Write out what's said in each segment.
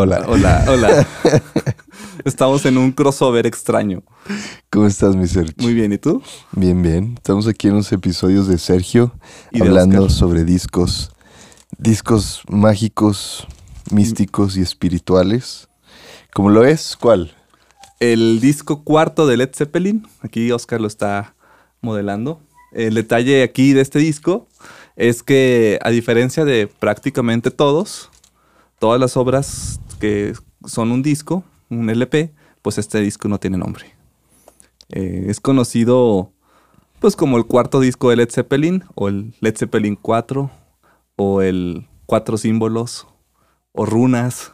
Hola. Hola, hola. Estamos en un crossover extraño. ¿Cómo estás, mi Sergio? Muy bien, ¿y tú? Bien, bien. Estamos aquí en unos episodios de Sergio Y hablando sobre discos, discos mágicos, místicos y espirituales. ¿Cómo lo es? ¿Cuál? El disco cuarto de Led Zeppelin. Aquí Oscar lo está modelando. El detalle aquí de este disco es que, a diferencia de prácticamente todos, todas las obras que son un disco, un LP, pues este disco no tiene nombre. Eh, es conocido pues como el cuarto disco de Led Zeppelin, o el Led Zeppelin 4, o el Cuatro Símbolos, o Runas,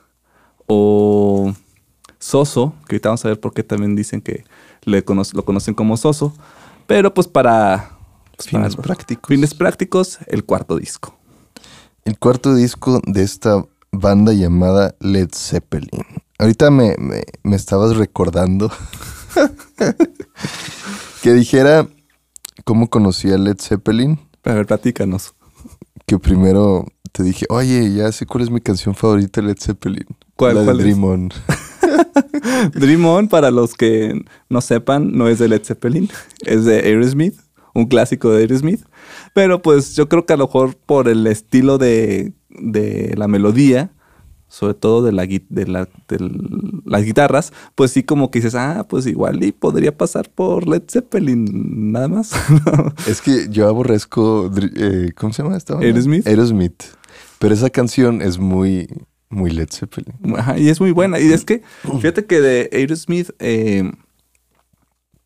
o Soso, que ahorita vamos a ver por qué también dicen que le cono- lo conocen como Soso, pero pues para, pues, prácticos. fines prácticos, el cuarto disco. El cuarto disco de esta banda llamada Led Zeppelin. Ahorita me, me- me estabas recordando que dijera cómo conocí a Led Zeppelin. A ver, platícanos. Que primero te dije, oye, ya sé cuál es mi canción favorita de Led Zeppelin. ¿Cuál- La de cuál es? Dream On. Dream On, para los que no sepan, no es de Led Zeppelin, es de Aerosmith, un clásico de Aerosmith. Pero pues yo creo que a lo mejor por el estilo de, de la melodía, sobre todo de, la, de, la- de las guitarras, pues sí como que dices, ah, pues igual y podría pasar por Led Zeppelin, nada más. Es que yo aborrezco, eh, ¿cómo se llama esta banda? Aerosmith. Aerosmith. Pero esa canción es muy, muy Led Zeppelin. Ajá, y es muy buena. Y es que, fíjate que de Aerosmith, eh,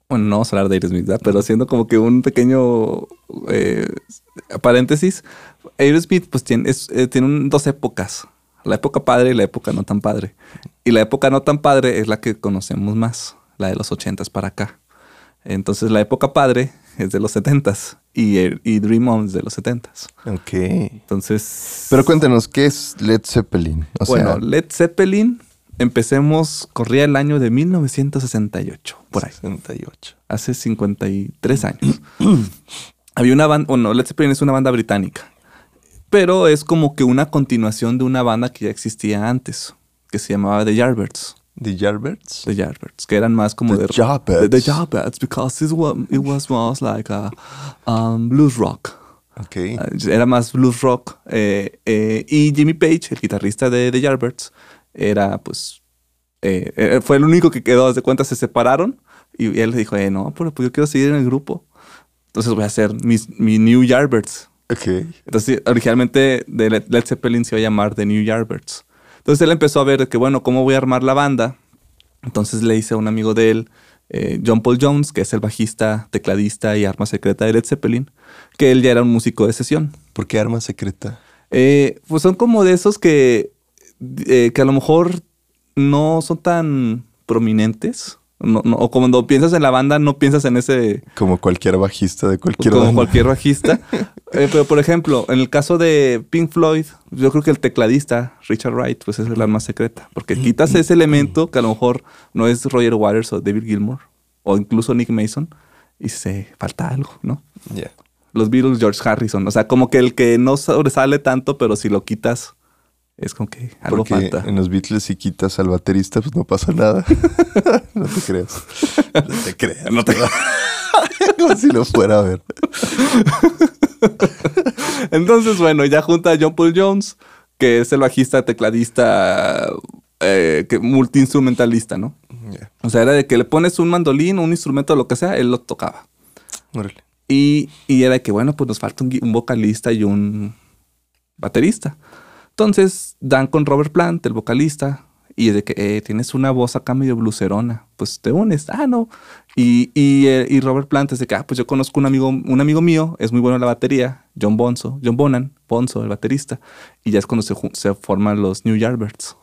bueno, no vamos a hablar de Aerosmith, ¿verdad? pero haciendo como que un pequeño eh, paréntesis, Aerosmith pues tiene, es- eh, tiene un- dos épocas, la época padre y la época no tan padre. Y la época no tan padre es la que conocemos más, la de los ochentas para acá. Entonces la época padre es de los setentas y, y Dream On es de los setentas. Ok. Entonces... Pero cuéntanos, ¿qué es Led Zeppelin? O bueno, sea, Led Zeppelin, empecemos, corría el año de 1968, por ahí, 68. hace 53 años. Había una banda, bueno, Led Zeppelin es una banda británica, pero es como que una continuación de una banda que ya existía antes, que se llamaba The Yardbirds. ¿The Yardbirds? The Yardbirds, que eran más como The de... Yardbirds. The, the Yardbirds, because it was, it was más like a um, blues rock. Ok. Ah, Era más blues rock. eh, eh, y Jimmy Page, el guitarrista de The Yardbirds, era pues. eh, eh, fue el único que quedó, de cuenta, se separaron. Y él dijo, eh, no, pero pues yo quiero seguir en el grupo. Entonces voy a hacer mis, mi New Yardbirds. Ok. Entonces, originalmente de Led Zeppelin se iba a llamar The New Yardbirds. Entonces él empezó a ver que, bueno, ¿cómo voy a armar la banda? Entonces le hice a un amigo de él, eh, John Paul Jones, que es el bajista, tecladista y arma secreta de Led Zeppelin, que él ya era un músico de sesión. ¿Por qué arma secreta? Eh, pues son como de esos que, eh, que a lo mejor no son tan prominentes. No- no- o cuando piensas en la banda, no piensas en ese Como cualquier bajista de cualquier como banda. cualquier bajista. Eh, pero por ejemplo, en el caso de Pink Floyd, yo creo que el tecladista, Richard Wright, pues es el arma secreta. Porque quitas ese elemento que a lo mejor no es Roger Waters o David Gilmour, o incluso Nick Mason, y se falta algo, ¿no? Los Beatles, George Harrison. O sea, como que el que no sobresale tanto, pero si lo quitas, es como que algo Porque falta. en los Beatles si quitas al baterista, pues no pasa nada. no te creas. No te creas. No te- Como si lo fuera a ver. Entonces, bueno, ya junta a John Paul Jones, que es el bajista, tecladista, eh, que multiinstrumentalista, ¿no? Ya. O sea, era de que le pones un mandolín, un instrumento, lo que sea, él lo tocaba. Órale. Y, y era de que, bueno, pues nos falta un, un vocalista y un baterista. Entonces dan con Robert Plant, el vocalista, y es de que eh, tienes una voz acá medio blucerona, pues te unes. Ah, no. Y, y, eh, y Robert Plant es de que, ah, pues yo conozco un amigo, un amigo mío, es muy bueno en la batería, John Bonzo, John Bonan, Bonzo, el baterista, y ya es cuando se, se forman los New Yardbirds.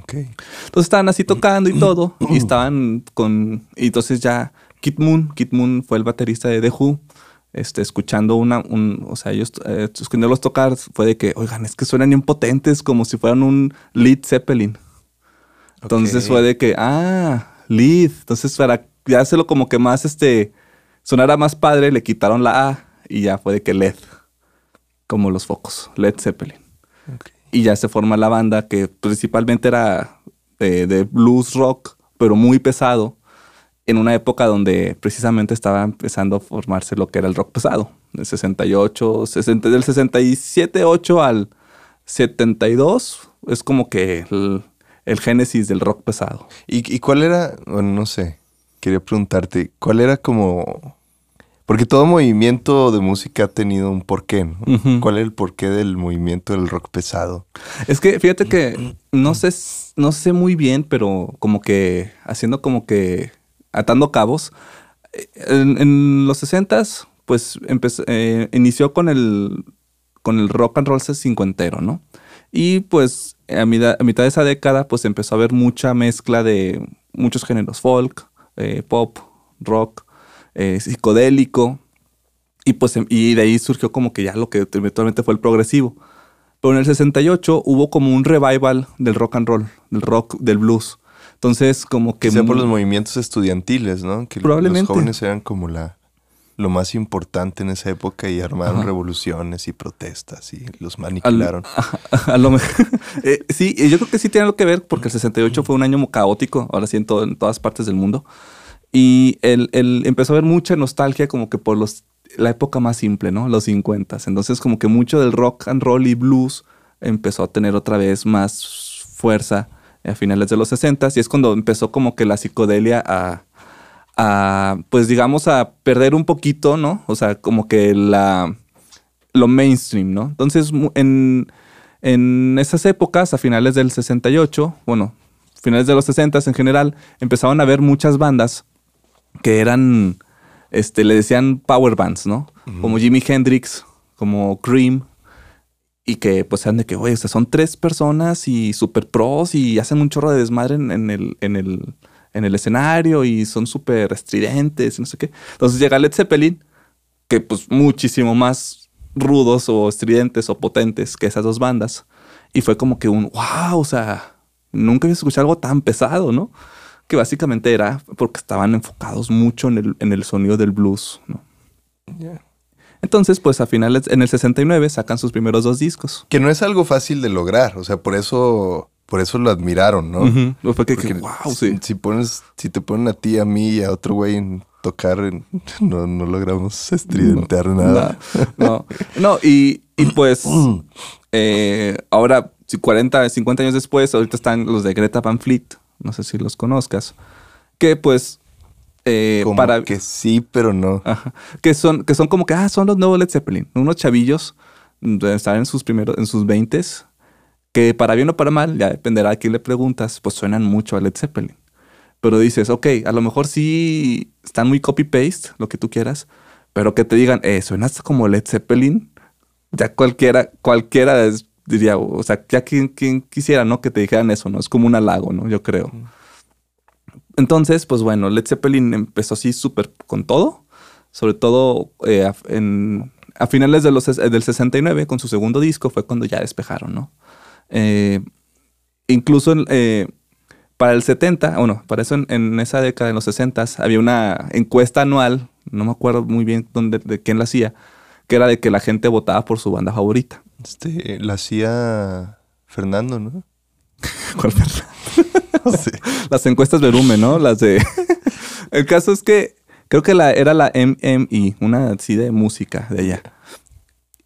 Ok. Entonces estaban así tocando y todo. Y estaban con. Y entonces ya Kit Moon, Kit Moon fue el baterista de The Who. Este, escuchando una, un, o sea, ellos eh, escuchándolos tocar, fue de que, oigan, es que suenan impotentes como si fueran un lead Zeppelin. Entonces fue de que, ah, lead. Entonces, para ya hacerlo como que más, este, sonara más padre, le quitaron la A y ya fue de que LED, como los focos, Led Zeppelin. Y ya se forma la banda que principalmente era de, de blues rock, pero muy pesado, en una época donde precisamente estaba empezando a formarse lo que era el rock pesado, del 68, 60, del 67, 8 al 72, es como que el, el génesis del rock pesado. ¿Y, y cuál era, bueno, no sé, quería preguntarte, ¿cuál era como... Porque todo movimiento de música ha tenido un porqué, ¿no? ¿Cuál es el porqué del movimiento del rock pesado? Es que fíjate que no sé, no sé muy bien, pero como que haciendo como que atando cabos. eh, En, los 60s, pues empezó, eh, inició con el, con el rock and roll cincuentero, ¿no? Y pues a mitad, de esa década, pues empezó a haber mucha mezcla de muchos géneros folk, eh, pop, rock, psicodélico. Y pues em- y de ahí surgió como que ya lo que eventualmente fue el progresivo. Pero en el 68 hubo como un revival del rock and roll, del rock, del blues. Entonces, como que... Sea por los movimientos estudiantiles, ¿no? Que Probablemente. los jóvenes eran como la lo más importante en esa época y armaron Ajá. revoluciones y protestas y los maniquilaron. a, lo mejor. eh, sí, eh, yo creo que sí tiene algo que ver porque el 68 fue un año caótico, ahora sí en, todo- en todas partes del mundo. Y el, el- empezó a haber mucha nostalgia como que por los, la época más simple, ¿no? Los 50. Entonces como que mucho del rock and roll y blues empezó a tener otra vez más fuerza a finales de los 60 y es cuando empezó como que la psicodelia a, a, pues digamos, a perder un poquito, ¿no? O sea, como que la, lo mainstream, ¿no? Entonces, en, en esas épocas, a finales del 68, bueno, finales de los 60 en general, empezaban a haber muchas bandas que eran, este, le decían power bands, ¿no? Como Jimi Hendrix, como Cream, y que pues sean de que, oye, o sea, son tres personas y super pros y hacen un chorro de desmadre en, el, en, el, en el escenario y son súper estridentes y no sé qué. Entonces llega Led Zeppelin, que pues muchísimo más rudos o estridentes o potentes que esas dos bandas. Y fue como que un, wow, o sea, nunca había escuchado algo tan pesado, ¿no? Que básicamente era porque estaban enfocados mucho en el, en el sonido del blues, ¿no? Entonces, pues a finales, en el 69 sacan sus primeros dos discos. Que no es algo fácil de lograr, o sea, por eso por eso lo admiraron, ¿no? Fue que, Porque que, wow, si, sí. si pones si te ponen a ti, a mí y a otro güey en tocar, en- no, no logramos estridentear nada. No, no, y, y pues eh, ahora, si 40, 50 años después, ahorita están los de Greta Van Fleet, no sé si los conozcas, que pues eh, Como para... que sí, pero no. Ajá. que son que son como que ah son los nuevos Led Zeppelin unos chavillos mm, están en sus primeros en sus veintes que para bien o para mal ya dependerá a quién le preguntas pues suenan mucho a Led Zeppelin. Pero dices ok a lo mejor sí están muy copy paste lo que tú quieras pero que te digan eh suenas como Led Zeppelin ya cualquiera cualquiera es- diría o sea ya quien, quien quisiera no que te dijeran eso no es como un halago no yo creo entonces, pues bueno, Led Zeppelin empezó así súper con todo. Sobre todo eh, a, en- a finales de los, del 69, con su segundo disco, fue cuando ya despejaron, ¿no? Eh, incluso eh, para el 70, bueno, para eso en, en esa década, en los 60, había una encuesta anual, no me acuerdo muy bien dónde, de quién la hacía, que era de que la gente votaba por su banda favorita. Este, la hacía Fernando, ¿no? ¿Cuál fue? Las encuestas Verume, ¿no? Las de. el caso es que creo que la, era la MMI, una así de música de allá.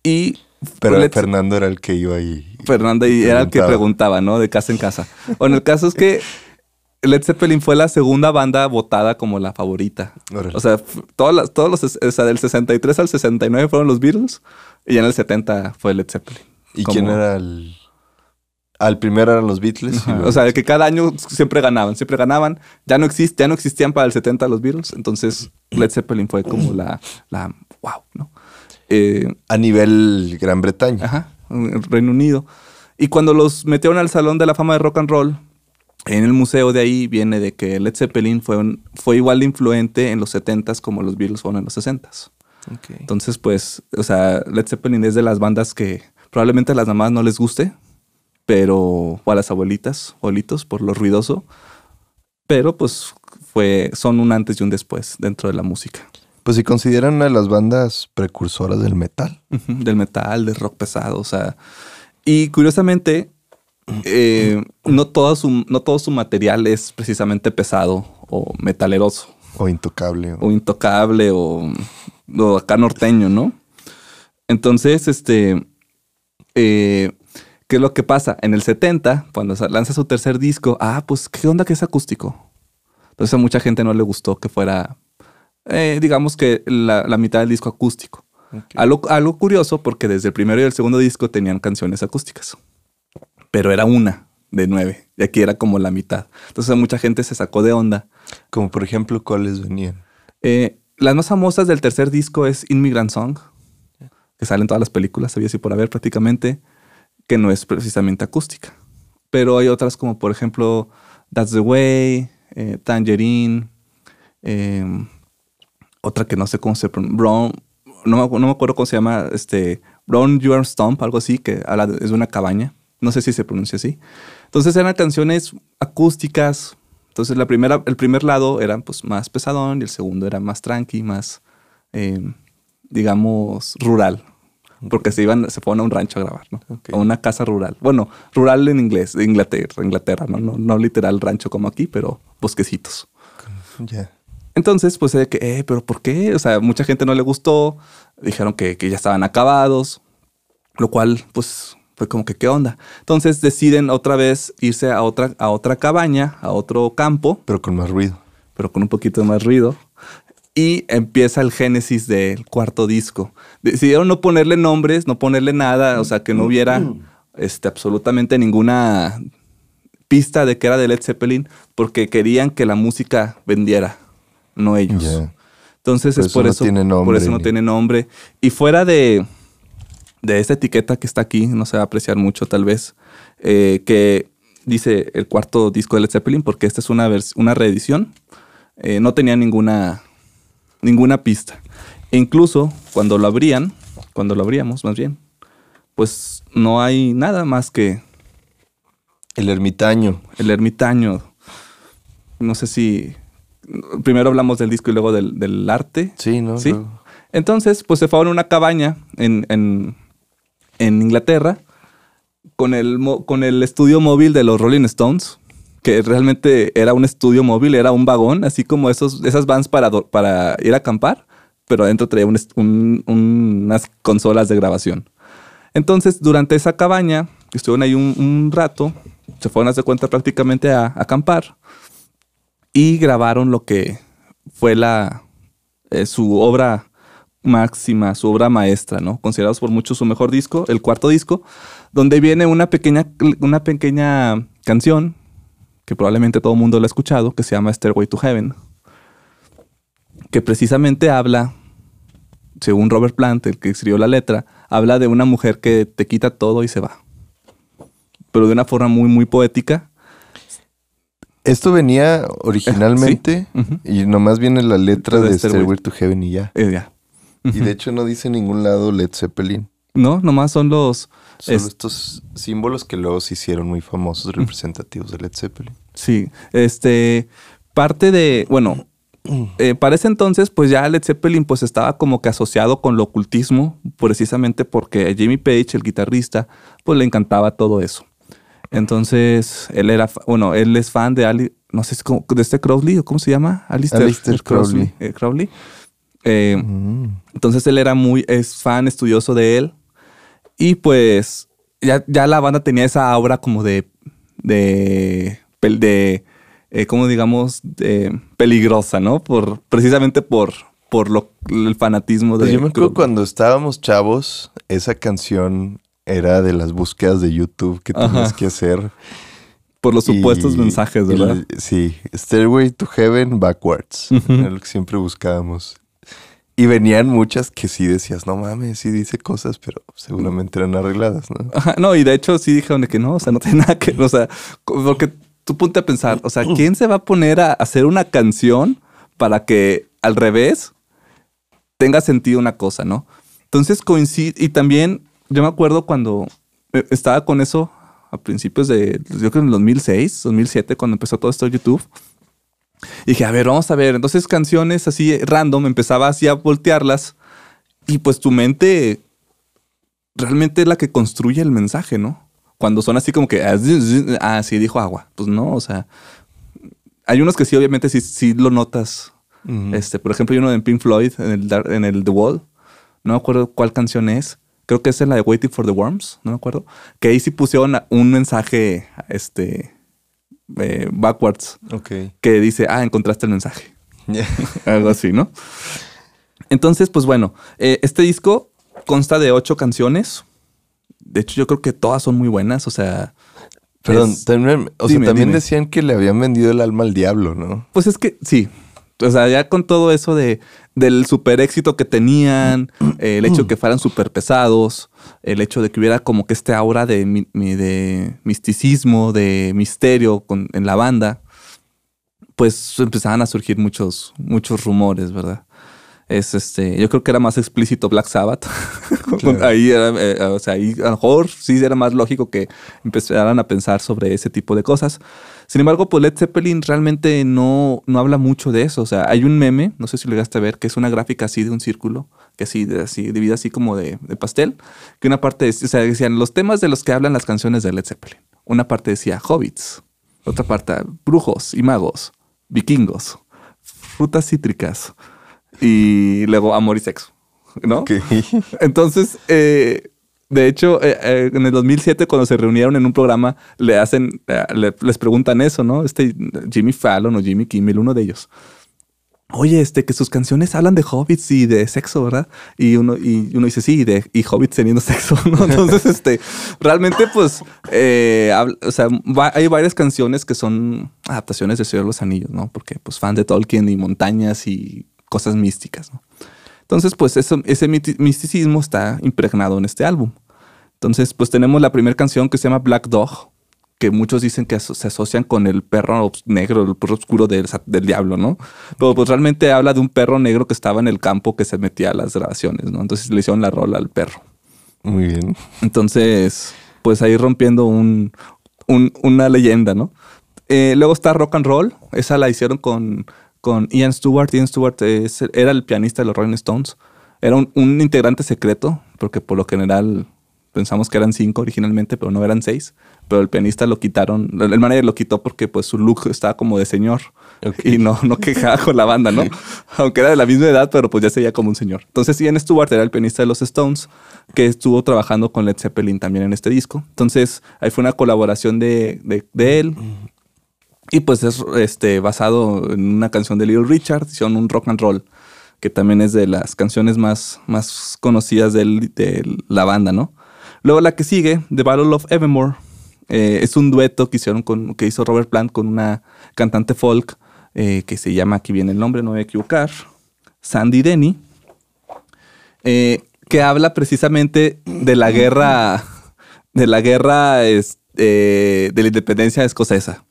Y. Pero Fernando era el que iba ahí. Fernanda y era el que Preguntaba. ¿no? De casa en casa. Bueno, el caso es que Led Zeppelin fue la segunda banda votada como la favorita. O sea, todas las, todos los, o sea, del 63 al 69 fueron los Beatles y en el 70 fue Led Zeppelin. ¿Y como- quién era el...? Al primero eran los Beatles. Ajá. O sea, que cada año siempre ganaban, siempre ganaban. Ya no, exist, ya no existían para el 70 los Beatles. Entonces, Led Zeppelin fue como la, la wow, ¿no? Eh, a nivel Gran Bretaña. ajá, Reino Unido. Y cuando los metieron al Salón de la Fama de Rock and Roll, en el museo de ahí viene de que Led Zeppelin fue, un- fue igual de influente en los 70s como los Beatles fueron en los 60s. Ok. Entonces, pues, o sea, Led Zeppelin es de las bandas que probablemente a las mamás no les guste, pero, o a las abuelitas, abuelitos, por lo ruidoso, pero pues fue, son un antes y un después dentro de la música. Pues si consideran una de las bandas precursoras del metal. Del metal, del rock pesado, o sea, Y curiosamente, eh, no, todo su, no todo su material es precisamente pesado o metaleroso. O intocable. O, intocable o, o, acá norteño, ¿no? Entonces, este... Eh, ¿Qué es lo que pasa? En el 70, cuando lanza su tercer disco, ah, pues, ¿qué onda que es acústico? Entonces a mucha gente no le gustó que fuera, eh, digamos que la, mitad del disco acústico. Algo, algo curioso porque desde el primero y el segundo disco tenían canciones acústicas, pero era una de nueve y aquí era como la mitad. Entonces mucha gente se sacó de onda. Como por ejemplo, ¿cuáles venían? Eh, las más famosas del tercer disco es Immigrant Song, que sale en todas las películas, había así por haber prácticamente que no es precisamente acústica. Pero hay otras como por ejemplo That's the Way, eh, Tangerine, em, otra que no sé cómo se pronuncia, Brown, no no me, acuerdo cómo se llama, este, Brown Your Stomp, algo así, que habla de, es una cabaña. No sé si se pronuncia así. Entonces eran canciones acústicas. Entonces la primera, el primer lado era pues más pesadón y el segundo era más tranqui, más, em, digamos, rural porque se iban, se fueron a un rancho a grabar, ¿no? A una casa rural. Bueno, rural en inglés, de Inglaterra, Inglaterra, ¿no? No, no literal rancho como aquí, pero bosquecitos. Ya. Entonces, pues de que, eh, pero ¿por qué? O sea, mucha gente no le gustó, dijeron que, que ya estaban acabados, lo cual, pues, fue como que, ¿qué onda? Entonces deciden otra vez irse a otra, a otra cabaña, a otro campo. Pero con más ruido. Pero con un poquito más ruido y empieza el génesis del cuarto disco. Decidieron no ponerle nombres, no ponerle nada, o sea, que no hubiera este, absolutamente ninguna pista de que era de Led Zeppelin, porque querían que la música vendiera, no ellos. Entonces es por eso, por eso no tiene nombre. Y fuera de, de esta etiqueta que está aquí, no se va a apreciar mucho tal vez, eh, que dice el cuarto disco de Led Zeppelin, porque esta es una, una reedición, eh, no tenía ninguna ninguna pista. E incluso cuando lo abrían, cuando lo abríamos más bien, pues no hay nada más que... El ermitaño. El ermitaño. No sé si... Primero hablamos del disco y luego del, arte. Sí, ¿no? Sí. Entonces, pues se fue a una cabaña en, en, Inglaterra con el, con el estudio móvil de los Rolling Stones que realmente era un estudio móvil, era un vagón, así como esos, esas vans para, para ir a acampar, pero adentro traía unas consolas de grabación. Entonces, durante esa cabaña, estuvieron ahí un, rato, se fueron a hacer cuenta prácticamente a, acampar y grabaron lo que fue la, eh, su obra máxima, su obra maestra, ¿no? Considerados por muchos su mejor disco, el cuarto disco, donde viene una pequeña, una pequeña canción que probablemente todo el mundo lo ha escuchado, que se llama Stairway to Heaven, que precisamente habla, según Robert Plant, el que escribió la letra, habla de una mujer que te quita todo y se va. Pero de una forma muy, muy poética. Esto venía originalmente y nomás viene la letra de, Stairway to Heaven y ya. Eh, ya. Y de hecho no dice en ningún lado Led Zeppelin. No, nomás son los... Son estos símbolos que luego se hicieron muy famosos, representativos de Led Zeppelin. Sí, este... Parte de... Bueno, eh, para ese entonces, pues ya Led Zeppelin pues estaba como que asociado con lo ocultismo, precisamente porque a Jimmy Page, el guitarrista, pues le encantaba todo eso. Entonces, él era, bueno, él es fan de Ali, no sé, de este Crowley, o cómo se llama? Alistair, Crowley. Eh, Crowley. Eh, mm. Entonces él era muy, es fan estudioso de él. Y pues ya, ya la banda tenía esa aura como de, de, de eh, como digamos, de peligrosa, ¿no? Por, precisamente por, por lo, el fanatismo pues de... yo me acuerdo cuando estábamos chavos, esa canción era de las búsquedas de YouTube que tenías que hacer. Por los supuestos mensajes, ¿verdad? sí, Stairway to Heaven Backwards. Era lo que siempre buscábamos. Y venían muchas que sí decías, no mames, sí dice cosas, pero seguramente eran arregladas, ¿no? no, y de hecho sí dijeron que no, o sea, no tiene nada que, o sea, porque tú ponte a pensar, o sea, ¿quién se va a poner a hacer una canción para que al revés tenga sentido una cosa, ¿no? Entonces coincide, y también yo me acuerdo cuando eh, estaba con eso a principios de, yo creo en el 2006, 2007, cuando empezó todo esto de YouTube y dije, a ver, vamos a ver. Entonces canciones así random, empezaba así a voltearlas y pues tu mente realmente es la que construye el mensaje, ¿no? Cuando son así como que, ah, sí, dijo agua. Pues no, o sea, hay unos que sí, obviamente, sí, sí lo notas. Este, por ejemplo, hay uno de Pink Floyd en el, en el The Wall. No me acuerdo cuál canción es. Creo que es en la de Waiting for the Worms, no me acuerdo. Que ahí sí pusieron un mensaje, este, eh, backwards. Ok. Que dice, ah, encontraste el mensaje. Algo así, ¿no? Entonces, pues bueno, eh, este disco consta de ocho canciones. De hecho, yo creo que todas son muy buenas. O sea. Perdón, también, o sea, también decían que le habían vendido el alma al diablo, ¿no? Pues es que sí. O sea, ya con todo eso de, del super éxito que tenían, el hecho de que fueran súper pesados, el hecho de que hubiera como que este aura de, de misticismo, de misterio en la banda, pues empezaban a surgir muchos, muchos rumores, ¿verdad? Es este, yo creo que era más explícito Black Sabbath. ahí era, eh, o sea, ahí a lo mejor sí era más lógico que empezaran a pensar sobre ese tipo de cosas. Sin embargo, pues Led Zeppelin realmente no, no habla mucho de eso. O sea, hay un meme, no sé si lo llegaste a ver, que es una gráfica así de un círculo, que así, de, así, dividida así como de, pastel, que una parte, o sea, decían los temas de los que hablan las canciones de Led Zeppelin. Una parte decía hobbits, otra parte brujos y magos, vikingos, frutas cítricas, y luego amor y sexo, ¿no? Entonces, eh, de hecho, eh, eh, en el 2007 cuando se reunieron en un programa, le hacen, les preguntan eso, ¿no? Este Jimmy Fallon o Jimmy Kimmel, uno de ellos. Oye, este, que sus canciones hablan de hobbits y de sexo, ¿verdad? Y uno, y uno dice, sí, de, y hobbits teniendo sexo, ¿no? Entonces, este, realmente, pues, o sea, hay varias canciones que son adaptaciones de Señor de los Anillos, ¿no? Porque, pues, fan de Tolkien y montañas y cosas místicas. Entonces, pues eso, ese misticismo está impregnado en este álbum. Entonces, pues tenemos la primera canción que se llama Black Dog, que muchos dicen que se asocian con el perro negro, el perro oscuro del, diablo, ¿no? Pero pues realmente habla de un perro negro que estaba en el campo que se metía a las grabaciones, ¿no? Entonces le hicieron la rola al perro. Muy bien. Entonces, pues ahí rompiendo un, una leyenda, ¿no? Eh, luego está Rock and Roll, esa la hicieron con con Ian Stewart. Ian Stewart era el pianista de los Rolling Stones. Era un, integrante secreto, porque por lo general pensamos que eran cinco originalmente, pero no eran seis. Pero el pianista lo quitaron, el manager lo quitó porque pues su look estaba como de señor y no, no quejaba con la banda, ¿no? Aunque era de la misma edad, pero pues ya sería como un señor. Entonces Ian Stewart era el pianista de los Stones que estuvo trabajando con Led Zeppelin también en este disco. Entonces ahí fue una colaboración de, de, de él y pues es este, basado en una canción de Little Richard, hicieron un rock and roll, que también es de las canciones más, más conocidas de, la banda, ¿no? Luego la que sigue, The Battle of Evermore, eh, es un dueto que, hicieron con, que hizo Robert Plant con una cantante folk eh, que se llama, aquí viene el nombre, no voy a equivocar, Sandy Denny, eh, que habla precisamente de la guerra, de la guerra de la independencia escocesa.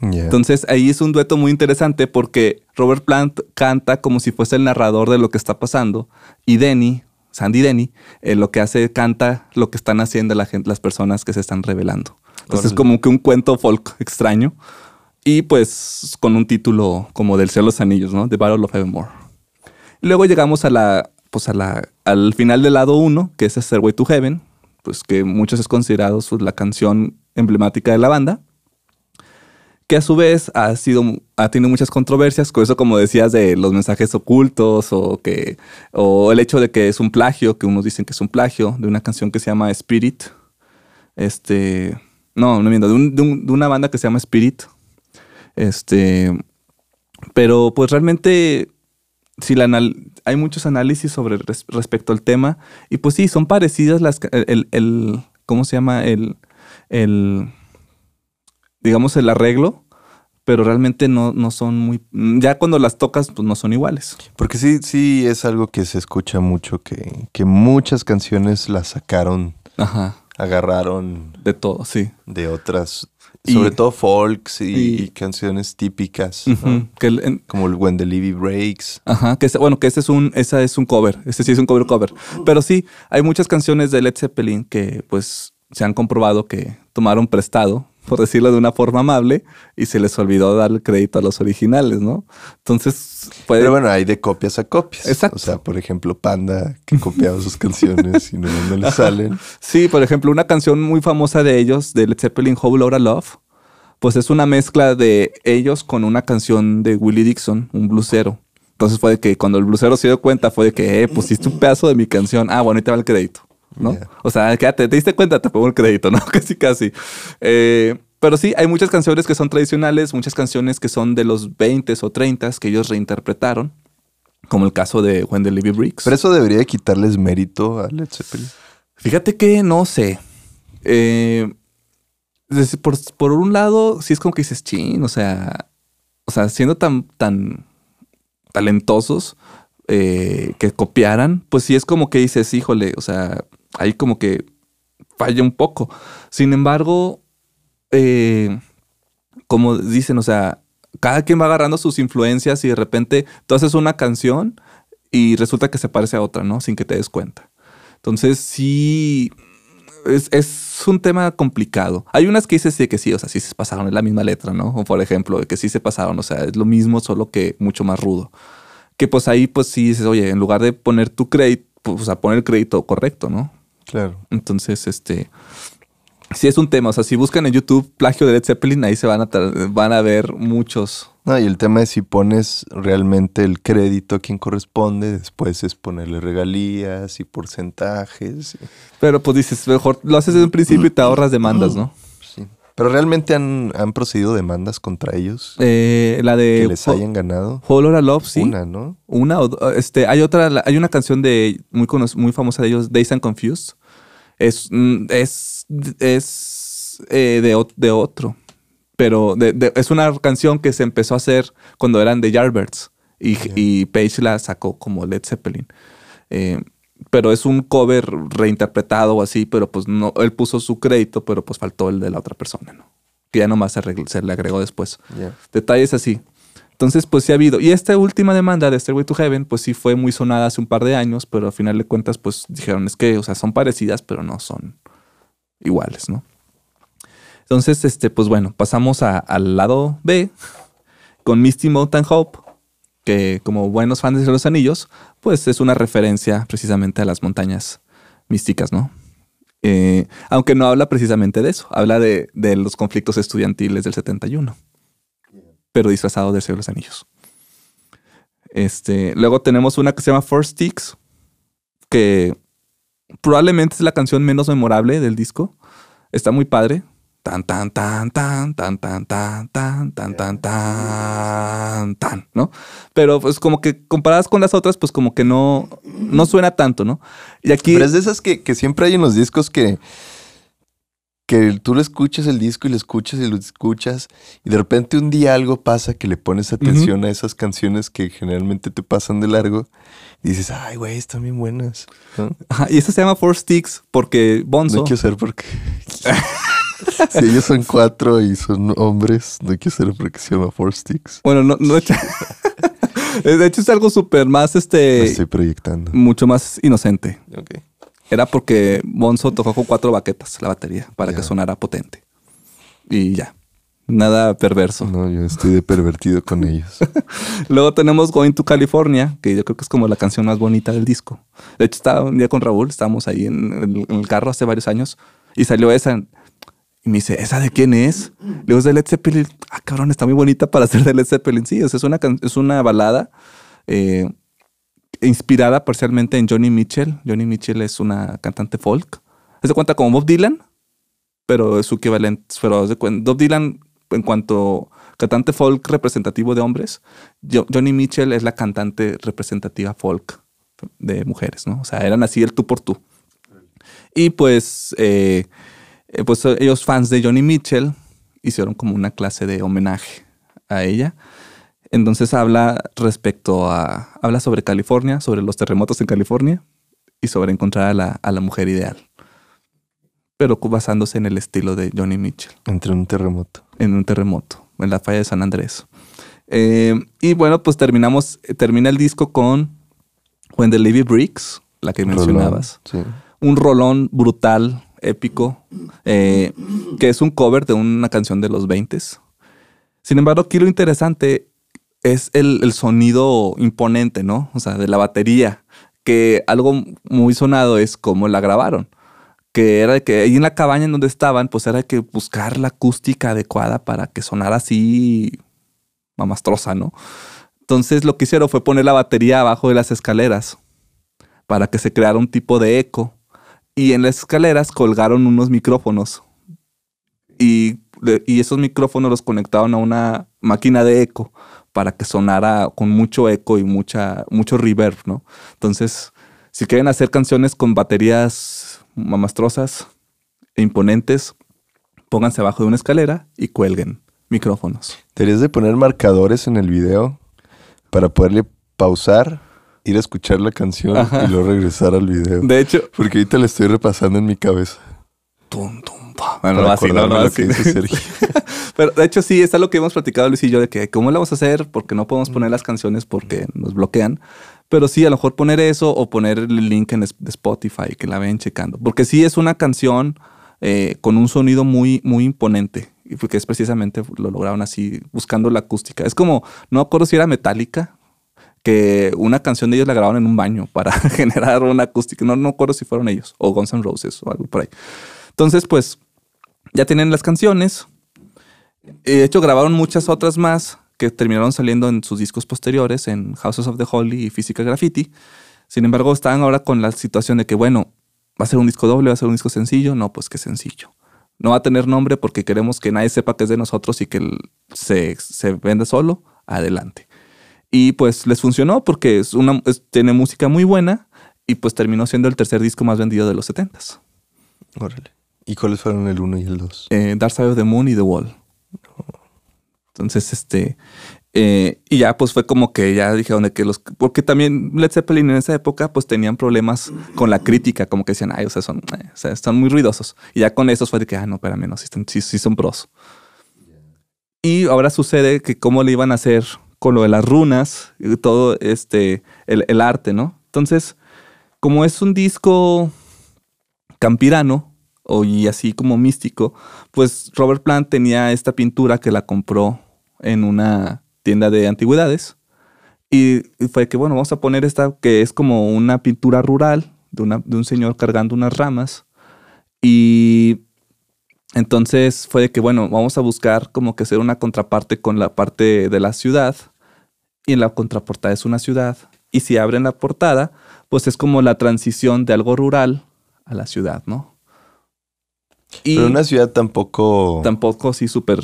Entonces ahí es un dueto muy interesante porque Robert Plant canta como si fuese el narrador de lo que está pasando y Denny, Sandy Denny, eh, lo que hace, canta lo que están haciendo la gente, las personas que se están revelando. Entonces es como que un cuento folk extraño y pues con un título como del cielo de los anillos, ¿no? The Battle of Evermore. luego llegamos a la, pues a la, al final del lado uno, que es Stairway to Heaven, pues que muchos es considerado pues, la canción emblemática de la banda que a su vez ha sido ha tenido muchas controversias con eso como decías de los mensajes ocultos o que o el hecho de que es un plagio que unos dicen que es un plagio de una canción que se llama Spirit. Este no no miento de, de, una banda que se llama Spirit. Este pero pues realmente si la hay muchos análisis sobre respecto al tema y pues sí son parecidas las el, el cómo se llama el el digamos, el arreglo, pero realmente no, no son muy... Ya cuando las tocas, pues no son iguales. Porque sí, sí es algo que se escucha mucho, que, que muchas canciones las sacaron, Ajá. agarraron... De todo, sí. De otras, sobre todo folks y, canciones típicas, como el When the Levy Breaks. Ajá, que bueno, que ese es un, esa es un cover, ese sí es un cover cover. Pero sí, hay muchas canciones de Led Zeppelin que pues se han comprobado que tomaron prestado por decirlo de una forma amable, y se les olvidó dar el crédito a los originales, ¿no? Entonces, puede... Pero bueno, hay de copias a copias. Exacto. O sea, por ejemplo, Panda, que copiaba sus canciones y no, no le salen. Sí, por ejemplo, una canción muy famosa de ellos, de Led Zeppelin, Whole Lotta Love, pues es una mezcla de ellos con una canción de Willie Dixon, un blusero. Entonces fue de que cuando el blusero se dio cuenta fue de que eh, pusiste un pedazo de mi canción. Ah, bueno, ahí te va el crédito. ¿No? O sea, quédate, te diste cuenta, te pongo el crédito, ¿no? casi, casi. Eh, pero sí, hay muchas canciones que son tradicionales, muchas canciones que son de los 20 o 30 que ellos reinterpretaron, como el caso de When the Levy Bricks. Pero eso debería quitarles mérito a Led Zeppelin. Fíjate que no sé. Eh, por, por, un lado, sí es como que dices, chin, o sea, o sea, siendo tan, tan talentosos eh, que copiaran, pues sí es como que dices, híjole, o sea, ahí como que falla un poco. Sin embargo, eh, como dicen, o sea, cada quien va agarrando sus influencias y de repente tú haces una canción y resulta que se parece a otra, ¿no? Sin que te des cuenta. Entonces sí, es, un tema complicado. Hay unas que dices que sí, o sea, sí se pasaron, es la misma letra, ¿no? O por ejemplo, que sí se pasaron, o sea, es lo mismo, solo que mucho más rudo. Que pues ahí pues sí dices, oye, en lugar de poner tu crédito, pues, o sea, poner el crédito correcto, ¿no? Claro. Entonces, este, sí es un tema. O sea, si buscan en YouTube plagio de Led Zeppelin, ahí se van a, van a ver muchos. No, y el tema es si pones realmente el crédito a quien corresponde, después es ponerle regalías y porcentajes. Pero pues dices, mejor lo haces desde un principio y te ahorras demandas, ¿no? Pero realmente han, procedido demandas contra ellos. Eh, la de. Que les hayan ganado. Hollow Love, sí. Una, ¿no? Una, este, hay otra, hay una canción de muy, muy famosa de ellos, Days and Confused. Es, mm, es, es eh, de, de, otro. Pero es una canción que se empezó a hacer cuando eran de Yardbirds. Y, y Page la sacó como Led Zeppelin. Eh, pero es un cover reinterpretado o así, pero pues no, él puso su crédito, pero pues faltó el de la otra persona, ¿no? Que ya nomás se, se le agregó después. Detalles así. Entonces, pues sí ha habido. Y esta última demanda de Stairway to Heaven, pues sí fue muy sonada hace un par de años, pero al final de cuentas, pues dijeron, es que, o sea, son parecidas, pero no son iguales, ¿no? Entonces, este, pues bueno, pasamos al lado B con Misty Mountain Hope, que como buenos fans de los anillos, pues es una referencia precisamente a las montañas místicas, ¿no? Eh, aunque no habla precisamente de eso, habla de, los conflictos estudiantiles del 71 pero disfrazado de los Anillos. Este, luego tenemos una que se llama Four Sticks, que probablemente es la canción menos memorable del disco. Está muy padre. Tan, tan, tan, tan, tan, tan, tan, tan, tan, tan, tan, tan, ¿no? Pero pues como que comparadas con las otras, pues como que no, no suena tanto, ¿no? Y aquí... Pero es de esas que, que siempre hay en los discos que que tú lo escuchas el disco y lo escuchas y lo escuchas y de repente un día algo pasa que le pones atención a esas canciones que generalmente te pasan de largo y dices, ay, güey, están bien buenas. y eso se llama Four Sticks porque Bonzo... No quiero ser porque... si ellos son cuatro y son hombres, no quiero ser porque se llama Four Sticks. Bueno, no... no de hecho es algo súper más, este... estoy proyectando. Mucho más inocente. Ok. Era porque Bonzo tocó con cuatro baquetas la batería para que sonara potente. Y ya. Nada perverso. No, yo estoy de pervertido con ellos. Luego tenemos Going to California, que yo creo que es como la canción más bonita del disco. De hecho, estaba un día con Raúl, estábamos ahí en el, carro hace varios años y salió esa. Y me dice, ¿esa de quién es? Le digo, es de Led Zeppelin. Ah, cabrón, está muy bonita para ser de Led Zeppelin. Sí, es, una, es una balada. Eh, inspirada parcialmente en Johnny Mitchell. Johnny Mitchell es una cantante folk. Se cuenta como Bob Dylan, pero es su equivalente. Pero Bob Dylan, en cuanto cantante folk representativo de hombres, Johnny Mitchell es la cantante representativa folk de mujeres, ¿no? O sea, eran así el tú por tú. Y pues, eh, eh, pues ellos fans de Johnny Mitchell hicieron como una clase de homenaje a ella. Entonces habla respecto a, habla sobre California, sobre los terremotos en California y sobre encontrar a la, a la mujer ideal. Pero basándose en el estilo de Johnny Mitchell. Entre un terremoto. En un terremoto, en la falla de San Andrés. Eh, y bueno, pues terminamos, termina el disco con When the Levy Bricks, la que mencionabas. Un rolón brutal, épico, eh, que es un cover de una canción de los 20 Sin embargo, aquí lo interesante es el, sonido imponente, ¿no? O sea, de la batería, que algo muy sonado es cómo la grabaron. Que era que ahí en la cabaña en donde estaban, pues era que buscar la acústica adecuada para que sonara así mamastrosa, ¿no? Entonces lo que hicieron fue poner la batería abajo de las escaleras para que se creara un tipo de eco. Y en las escaleras colgaron unos micrófonos. Y, y esos micrófonos los conectaron a una máquina de eco para que sonara con mucho eco y mucha, mucho reverb, ¿no? Entonces, si quieren hacer canciones con baterías mamastrosas e imponentes, pónganse abajo de una escalera y cuelguen micrófonos. Deberías de poner marcadores en el video para poderle pausar, ir a escuchar la canción y luego regresar al video. De hecho, porque ahorita le estoy repasando en mi cabeza. Tum, tum, bueno, no, así, no, no, así. Pero de hecho sí, es algo que hemos platicado Luis y yo de que cómo lo vamos a hacer porque no podemos poner las canciones porque nos bloquean. Pero sí, a lo mejor poner eso o poner el link en Spotify que la ven checando. Porque sí es una canción eh, con un sonido muy, muy imponente. Y porque es precisamente lo lograron así, buscando la acústica. Es como, no acuerdo si era metálica, que una canción de ellos la grabaron en un baño para generar una acústica. No, no acuerdo si fueron ellos o Guns N' Roses o algo por ahí. Entonces, pues ya tienen las canciones. De hecho, grabaron muchas otras más que terminaron saliendo en sus discos posteriores, en Houses of the Holy y Física Graffiti. Sin embargo, están ahora con la situación de que, bueno, va a ser un disco doble, va a ser un disco sencillo. No, pues qué sencillo. No va a tener nombre porque queremos que nadie sepa que es de nosotros y que se, se venda solo. Adelante. Y pues les funcionó porque es una, tiene música muy buena y pues terminó siendo el tercer disco más vendido de los 70s. Órale. ¿Y cuáles fueron el 1 y el 2? Eh, Dark Side of the Moon y The Wall. Entonces, este. Eh, y ya pues fue como que ya dijeron de que los. Porque también Led Zeppelin en esa época pues tenían problemas con la crítica, como que decían, ay, o sea, son, eh, o sea, están muy ruidosos. Y ya con esos fue de que, ah, no, espérame, no, sí, están, sí, son pros. Y ahora sucede que cómo le iban a hacer con lo de las runas todo este, el, arte, ¿no? Entonces, como es un disco campirano, y así como místico, pues Robert Plant tenía esta pintura que la compró en una tienda de antigüedades. Y fue que, bueno, vamos a poner esta que es como una pintura rural de, de un señor cargando unas ramas. Y entonces fue de que, bueno, vamos a buscar como que hacer una contraparte con la parte de la ciudad. Y en la contraportada es una ciudad. Y si abren la portada, pues es como la transición de algo rural a la ciudad, ¿no? Pero una ciudad tampoco. Tampoco así súper.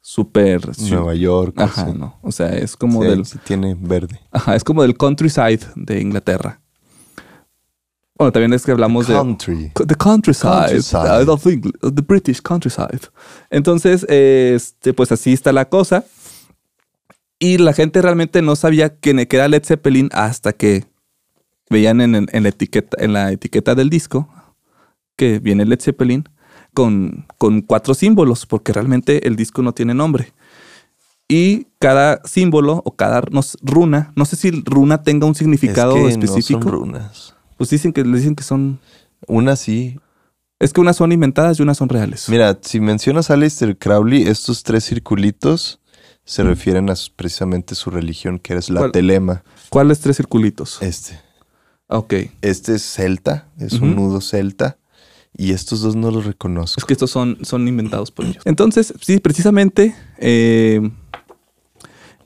Súper. Nueva York. Ajá, no. O sea, es como del. Sí tiene verde. Ajá, es como del countryside de Inglaterra. Bueno, también es que hablamos the country. de. The countryside. countryside. Of the British countryside. Entonces, este, pues así está la cosa. Y la gente realmente no sabía quién era Led Zeppelin hasta que veían en, en, la etiqueta, en la etiqueta del disco que viene Led Zeppelin con, cuatro símbolos, porque realmente el disco no tiene nombre. Y cada símbolo o cada runa, no sé si runa tenga un significado específico. No son runas. Pues dicen que dicen que son. Unas sí. Es que unas son inventadas y unas son reales. Mira, si mencionas a Aleister Crowley, estos tres circulitos se refieren a precisamente su religión, que es la telema. ¿Cuáles tres circulitos? Este. Ok. Este es celta, es un nudo celta. Y estos dos no los reconozco. Es que estos son, son inventados por ellos. Entonces, sí, precisamente eh,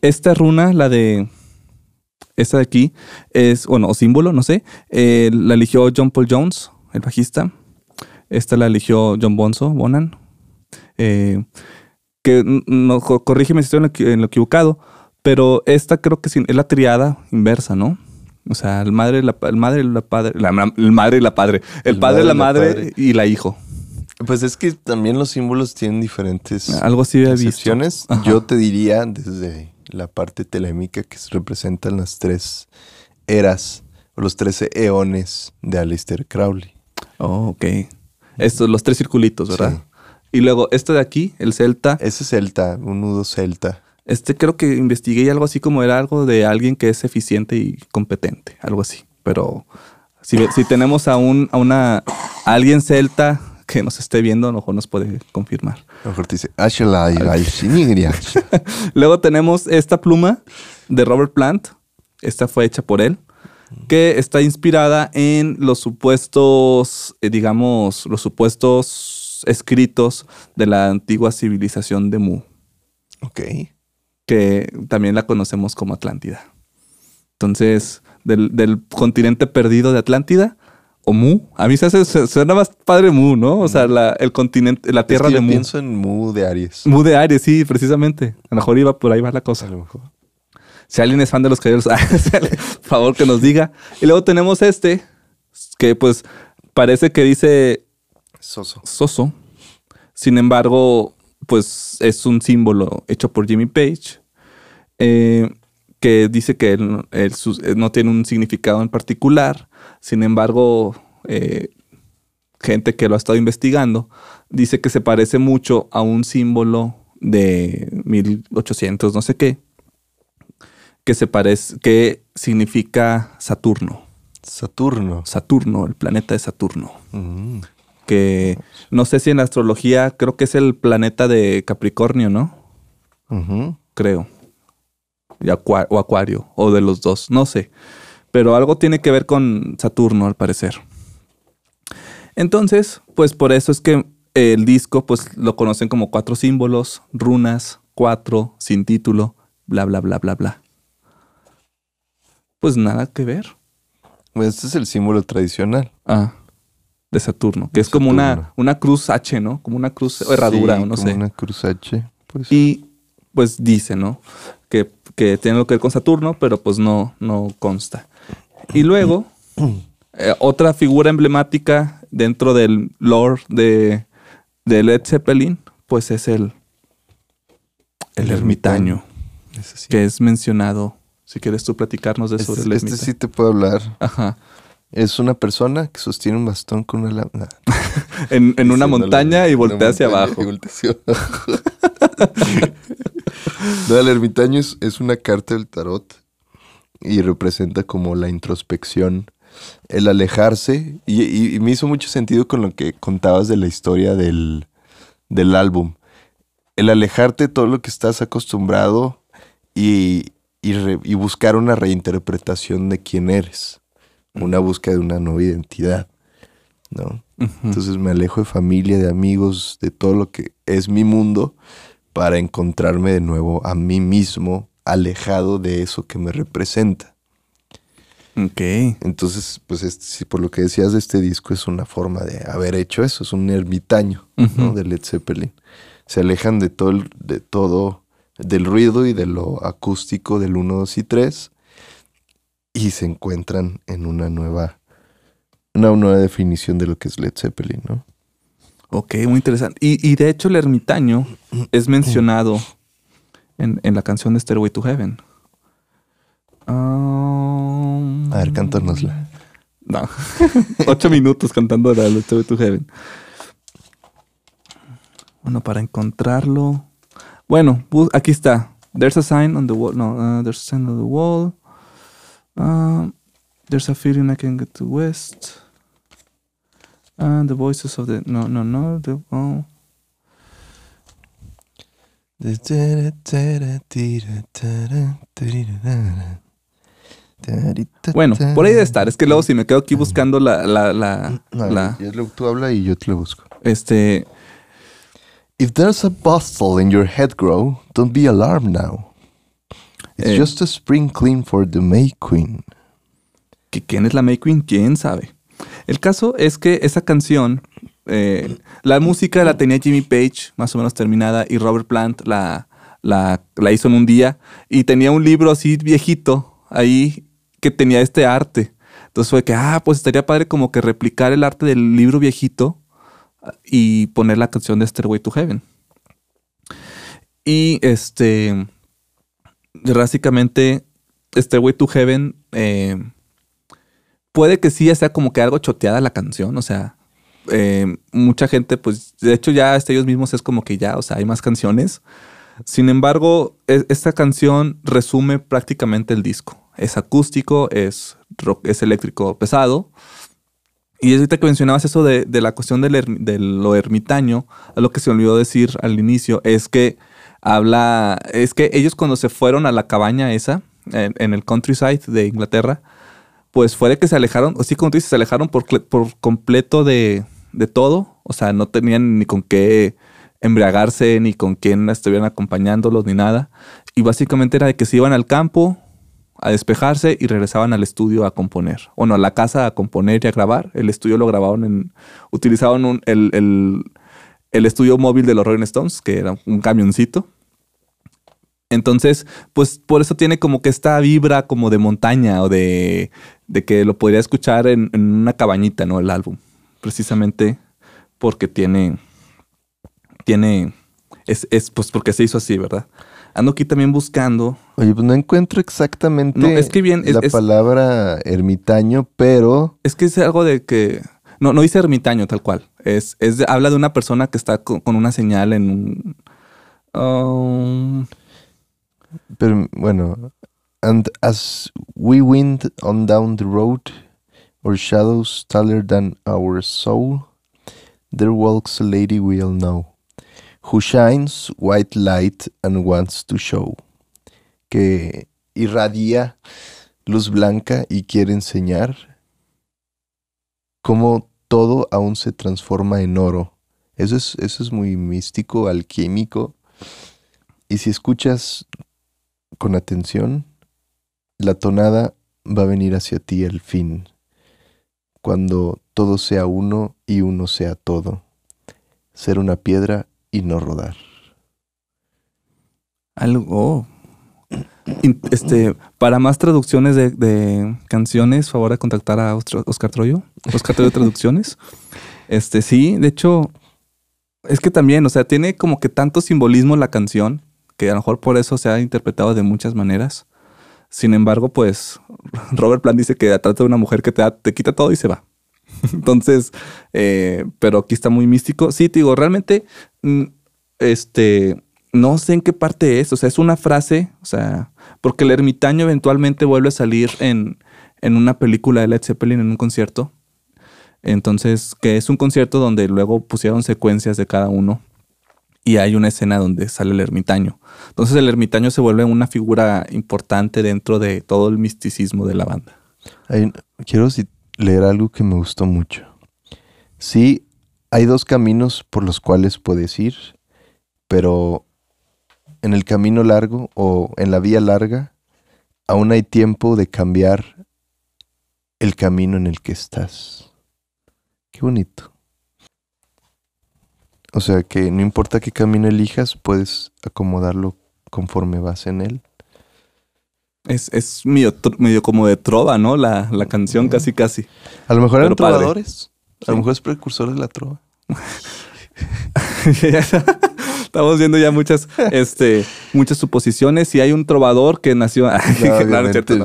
esta runa, la de esta de aquí, es, bueno, o símbolo, no sé, eh, la eligió John Paul Jones, el bajista. Esta la eligió John Bonzo, Bonan. Eh, que no, corrígeme si estoy en lo, equivocado, pero esta creo que es la triada inversa, ¿no? O sea, el madre, la, el madre, la padre, la, el madre y la padre. El, padre, la madre y la hijo. Pues es que también los símbolos tienen diferentes Algo así excepciones. Yo te diría desde la parte telémica que representan las tres eras o los trece eones de Aleister Crowley. Oh, ok. Estos, los tres circulitos, ¿verdad? Y luego, este de aquí, el celta. Ese celta, un nudo celta. Este creo que investigué algo así como era algo de alguien que es eficiente y competente, algo así. Pero si, si tenemos a un a una alguien celta que nos esté viendo, a lo mejor nos puede confirmar. A lo mejor te dice. Luego tenemos esta pluma de Robert Plant. Esta fue hecha por él. Que está inspirada en los supuestos, eh, digamos, los supuestos escritos de la antigua civilización de Mu. Ok. que también la conocemos como Atlántida. Entonces, del, del continente perdido de Atlántida, o Mu, a mí se hace, suena más padre Mu, ¿no? O sea, la, el continente, la tierra Es que de yo Mu. pienso en Mu de Aries. Mu de Aries, sí, precisamente. A lo mejor iba por ahí va la cosa. A lo mejor. Si alguien es fan de los caballeros, por favor que nos diga. Y luego tenemos este, que pues parece que dice Soso. Soso. Sin embargo, pues es un símbolo hecho por Jimmy Page eh, que dice que él- eh, no tiene un significado en particular. Sin embargo, eh, gente que lo ha estado investigando dice que se parece mucho a un símbolo de 1800, no sé qué, que se parece, que significa Saturno. Saturno. Saturno, el planeta de Saturno Mm. que no sé si en la astrología creo que es el planeta de Capricornio, ¿no? Creo. Y o Acuario, o de los dos, no sé. Pero algo tiene que ver con Saturno, al parecer. Entonces, pues por eso es que el disco, pues lo conocen como cuatro símbolos, runas, cuatro, sin título, bla, bla, bla, bla, bla. Pues nada que ver. Este es el símbolo tradicional. Ah, de Saturno, que De es como una, una cruz H, ¿no? Como una cruz o herradura, Sí, o no como sé. Una cruz H. Pues. Y pues dice, ¿no? Que, que tiene algo que ver con Saturno, pero pues no, no consta. Y luego, eh, otra figura emblemática dentro del lore de, de Led Zeppelin, pues es el, el, El ermitaño, sí. que es mencionado. Si quieres tú platicarnos de sobre Este, el este sí te puedo hablar. Ajá. Es una persona que sostiene un bastón con una lámpara. En, en una montaña y voltea hacia abajo. Y voltea hacia abajo. no, el ermitaño es, es una carta del tarot y representa como la introspección, el alejarse. Y, y- y me hizo mucho sentido con lo que contabas de la historia del, del álbum. El alejarte de todo lo que estás acostumbrado y, y re- y buscar una reinterpretación de quién eres. Una búsqueda de una nueva identidad. ¿no? Entonces me alejo de familia, de amigos, de todo lo que es mi mundo para encontrarme de nuevo a mí mismo alejado de eso que me representa. Ok. Entonces, pues este, sí, por lo que decías de este disco es una forma de haber hecho eso, es un ermitaño de Led Zeppelin. Se alejan de todo, el- de todo, del ruido y de lo acústico del 1, 2 y 3 y se encuentran en una nueva, una nueva definición de lo que es Led Zeppelin, ¿no? Ok, muy interesante. Y, y de hecho el ermitaño es mencionado en, en la canción de Stairway to Heaven. Um, A ver, cántanosla. No. Ocho minutos cantando la de Stairway to Heaven. Bueno, para encontrarlo. Bueno, bu- aquí está. There's a sign on the wall. No, uh, there's a sign on the wall. Um, there's a feeling I can get to west. And the voices of the. No, no, no. The, oh. Bueno, por ahí debe estar. Es que luego si me quedo aquí buscando la, la, la, ver, la- tú habla y yo te lo busco. este, If there's a bustle in your head grow, don't be alarmed now. It's Eh. just a spring clean for the May Queen. que quién es la May Queen, quién sabe. El caso es que esa canción, eh, la música la tenía Jimmy Page, más o menos terminada, y Robert Plant la, la, hizo en un día, y tenía un libro así viejito ahí que tenía este arte. Entonces fue que, ah, pues estaría padre como que replicar el arte del libro viejito y poner la canción de Stairway to Heaven. Y este, básicamente, Stairway to Heaven, eh, puede que sí ya sea como que algo choteada la canción, o sea, eh, mucha gente, pues, de hecho ya ellos mismos es como que ya, o sea, hay más canciones. Sin embargo, e- esta canción resume prácticamente el disco. Es acústico, es rock, es eléctrico pesado Y ahorita que mencionabas eso de, la cuestión de lo ermitaño, lo que se olvidó decir al inicio es que habla, es que ellos cuando se fueron a la cabaña esa, en, el countryside de Inglaterra, pues fue de que se alejaron, o sí, como tú dices, se alejaron por, por completo de, de todo. O sea, no tenían ni con qué embriagarse, ni con quién estuvieran acompañándolos, ni nada. Y básicamente era de que se iban al campo a despejarse y regresaban al estudio a componer. O no, a la casa a componer y a grabar. El estudio lo grababan en... Utilizaban el, el, estudio móvil de los Rolling Stones, que era un camioncito. Entonces, pues por eso tiene como que esta vibra como de montaña o de, de que lo podría escuchar en, en, una cabañita, ¿no? El álbum. Precisamente porque tiene, tiene, es, es pues porque se hizo así, ¿verdad? Ando aquí también buscando. Oye, pues no encuentro exactamente no, es que bien, la palabra ermitaño, pero. Es que es algo de que. No, no dice ermitaño tal cual. Es, es habla de una persona que está con, una señal en un. Um, pero bueno. And as we wind on down the road, our shadows taller than our soul, there walks a lady we all know who shines white light and wants to show, que irradia luz blanca y quiere enseñar cómo todo aún se transforma en oro. Eso es, eso es muy místico, alquímico. Y si escuchas con atención, la tonada va a venir hacia ti al fin, cuando todo sea uno y uno sea todo. Ser una piedra y no rodar. Algo. Este, para más traducciones de, canciones, favor de contactar a Oscar Troyo. Oscar Troyo Traducciones. Este, sí, de hecho, es que también, o sea, tiene como que tanto simbolismo la canción, que a lo mejor por eso se ha interpretado de muchas maneras. Sin embargo, pues, Robert Plant dice que trata de una mujer que te, te quita todo y se va. Entonces, eh, pero aquí está muy místico. Sí, te digo, realmente, mm, este, no sé en qué parte es. O sea, es una frase, o sea, porque el ermitaño eventualmente vuelve a salir en, en una película de Led Zeppelin en un concierto. Entonces, que es un concierto donde luego pusieron secuencias de cada uno y hay una escena donde sale el ermitaño. Entonces el ermitaño se vuelve una figura importante dentro de todo el misticismo de la banda. quiero leer algo que me gustó mucho. Sí, hay dos caminos por los cuales puedes ir, pero en el camino largo o en la vía larga, aún hay tiempo de cambiar el camino en el que estás. Qué bonito. O sea que no importa qué camino elijas, puedes acomodarlo conforme vas en él. Es, es medio, medio, como de trova, ¿no? La, la canción casi casi. A lo mejor eran trovadores. A lo mejor es precursor de la trova. Estamos viendo ya muchas, este, muchas suposiciones. Y hay un trovador que nació.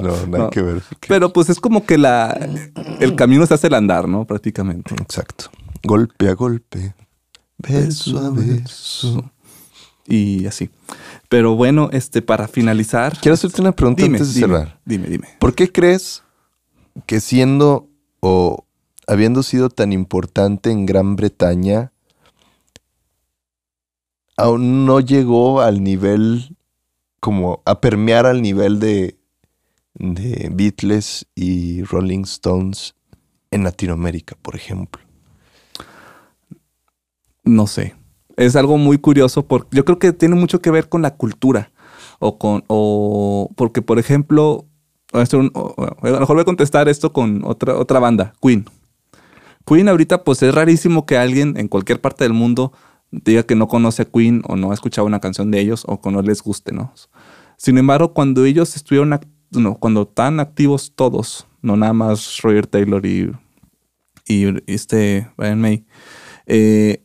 No, no, que ver. Pero pues es como que la el camino se hace el andar, ¿no? Prácticamente. Exacto. Golpe a golpe. Beso a beso. Y así. Pero bueno, este, para finalizar. Quiero hacerte una pregunta antes de cerrar. Dime, dime. ¿Por qué crees que siendo o habiendo sido tan importante en Gran Bretaña, aún no llegó al nivel, como a permear al nivel de, de Beatles y Rolling Stones en Latinoamérica, por ejemplo? No sé. Es algo muy curioso porque yo creo que tiene mucho que ver con la cultura o con o porque por ejemplo a lo mejor voy a contestar esto con otra otra banda Queen. Queen ahorita pues es rarísimo que alguien en cualquier parte del mundo diga que no conoce a Queen o no ha escuchado una canción de ellos o que no les guste no sin embargo cuando ellos estuvieron no, cuando tan activos todos no nada más Roger Taylor y y este Brian May eh,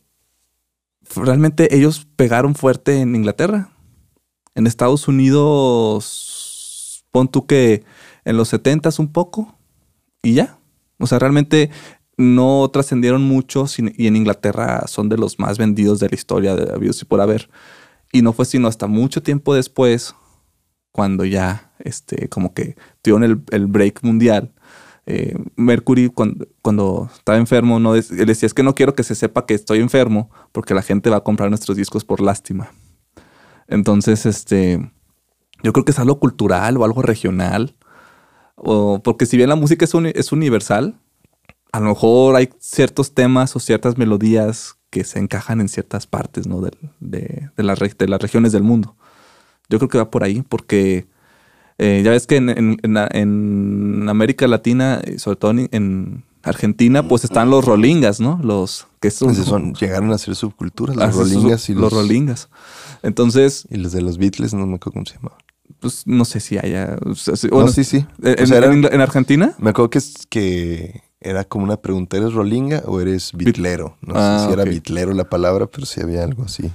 realmente ellos pegaron fuerte en Inglaterra. En Estados Unidos, pon tú que en los 70 un poco y ya. O sea, realmente no trascendieron mucho y en Inglaterra son de los más vendidos de la historia de Abios y por haber. Y no fue sino hasta mucho tiempo después, cuando ya este, como que tuvieron el, el break mundial, eh, Mercury cuando, cuando, estaba enfermo, no decía, es que no quiero que se sepa que estoy enfermo porque la gente va a comprar nuestros discos por lástima. Entonces, este, yo creo que es algo cultural o algo regional, o porque si bien la música es, es universal, a lo mejor hay ciertos temas o ciertas melodías que se encajan en ciertas partes ¿no? de, de, de, las regiones del mundo. Yo creo que va por ahí, porque eh, ya ves que en, América Latina, sobre todo en, Argentina, pues están los rolingas, ¿no? Los que son, llegaron a ser subculturas, los rolingas y los, los rolingas. Entonces. Y los de los Beatles, no me acuerdo cómo se llamaban. Pues no sé si haya. Bueno, sí, sí. En, Argentina? Me acuerdo que es que era como una pregunta: ¿eres rolinga o eres bitlero? No sé ah, si era bitlero la palabra, pero sí había algo así.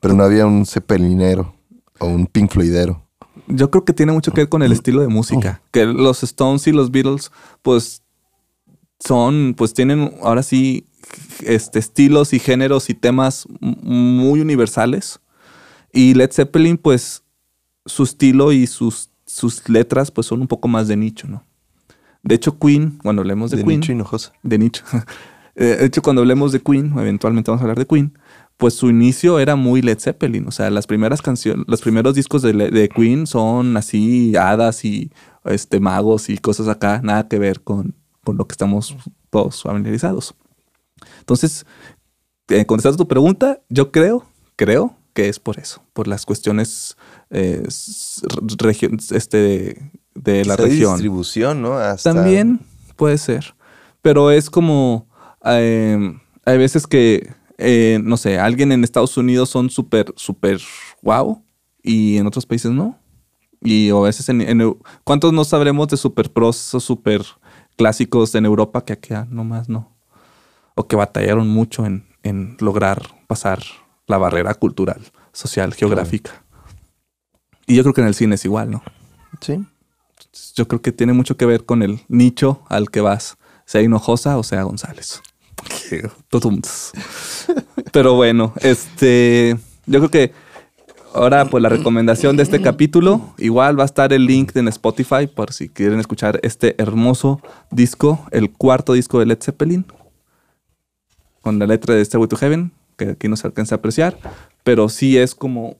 Pero no había un cepelinero o un pink floydero. Yo creo que tiene mucho que ver con el estilo de música. Que los Stones y los Beatles, pues, son, pues tienen ahora sí este, estilos y géneros y temas muy universales. Y Led Zeppelin, pues, su estilo y sus, sus letras, pues, son un poco más de nicho, ¿no? De hecho, Queen, cuando hablemos de, de Queen. Nicho hinojosa. De nicho. De hecho, cuando hablemos de Queen, eventualmente vamos a hablar de Queen pues su inicio era muy Led Zeppelin. O sea, las primeras canciones, los primeros discos de, Queen son así hadas y este, magos y cosas acá, nada que ver con, lo que estamos todos familiarizados. Entonces, eh, contestando tu pregunta, yo creo, creo que es por eso, por las cuestiones eh, este, de, la región. distribución, ¿no? También puede ser, pero es como, eh, hay veces que eh, no sé, alguien en Estados Unidos son súper, súper wow y en otros países no. Y a veces en, ¿cuántos no sabremos de super pros o super clásicos en Europa que aquí ah, nomás no? O que batallaron mucho en, lograr pasar la barrera cultural, social, geográfica. Y yo creo que en el cine es igual, ¿no? Sí. Yo creo que tiene mucho que ver con el nicho al que vas, sea Hinojosa o sea González. Pero bueno, este, yo creo que ahora pues la recomendación de este capítulo, igual va a estar el link en Spotify por si quieren escuchar este hermoso disco, el cuarto disco de Led Zeppelin, con la letra de Stairway to Heaven, que aquí no se alcanza a apreciar, pero sí es como,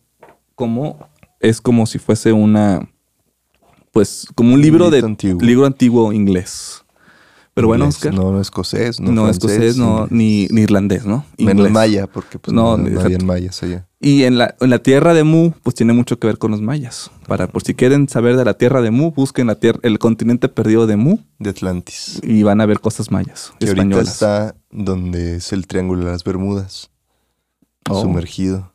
como, es como si fuese una, pues como un libro de libro antiguo inglés. Pero bueno, Oscar. No, no escocés, no, no escocés, no, ni, ni, irlandés, ¿no? Menos maya, porque pues no, no, habían mayas allá. Y en la, en la tierra de Mu, pues tiene mucho que ver con los mayas. Para, por si quieren saber de la tierra de Mu, busquen la tierra, el continente perdido de Mu. De Atlantis. Y van a ver cosas mayas. Que ahorita está donde es el Triángulo de las Bermudas. Oh. Sumergido.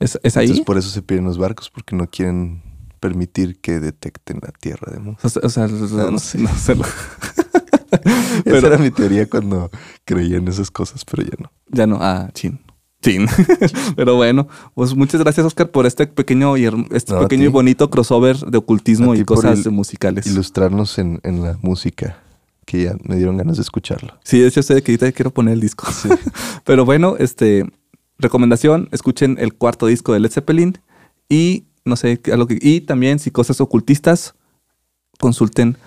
¿Es, ¿Es, ahí? Entonces por eso se pierden los barcos, porque no quieren permitir que detecten la tierra de Mu. O sea, no, sé. No Esa era mi teoría cuando creía en esas cosas, pero ya no. Ya no. Ah, chin. Chin. pero bueno, pues muchas gracias, Oscar, por este pequeño y, este pequeño y bonito crossover de ocultismo y cosas musicales. Ilustrarnos en, la música que ya me dieron ganas de escucharlo. Sí, de hecho sé que ahorita quiero poner el disco. Pero bueno, este recomendación, escuchen el cuarto disco de Led Zeppelin y no sé, algo que, y también si cosas ocultistas, consulten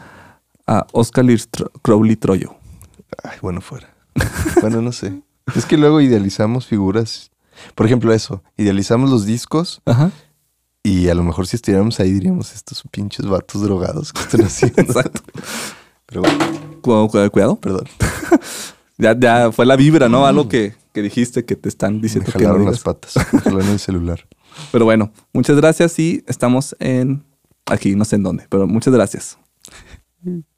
a Oscar Crowley Troyo. Ay, bueno, fuera. bueno, no sé. Es que luego idealizamos figuras. Por ejemplo, eso. Idealizamos los discos. Ajá. Y a lo mejor si estuviéramos ahí diríamos estos pinches vatos drogados que están haciendo. Exacto. Pero bueno. Cuidado, Perdón. ya, ya fue la vibra, ¿no? Algo que, que dijiste que te están diciendo me que no las patas. Me jalaron el celular. Pero bueno, muchas gracias y estamos en aquí, no sé en dónde, pero muchas gracias.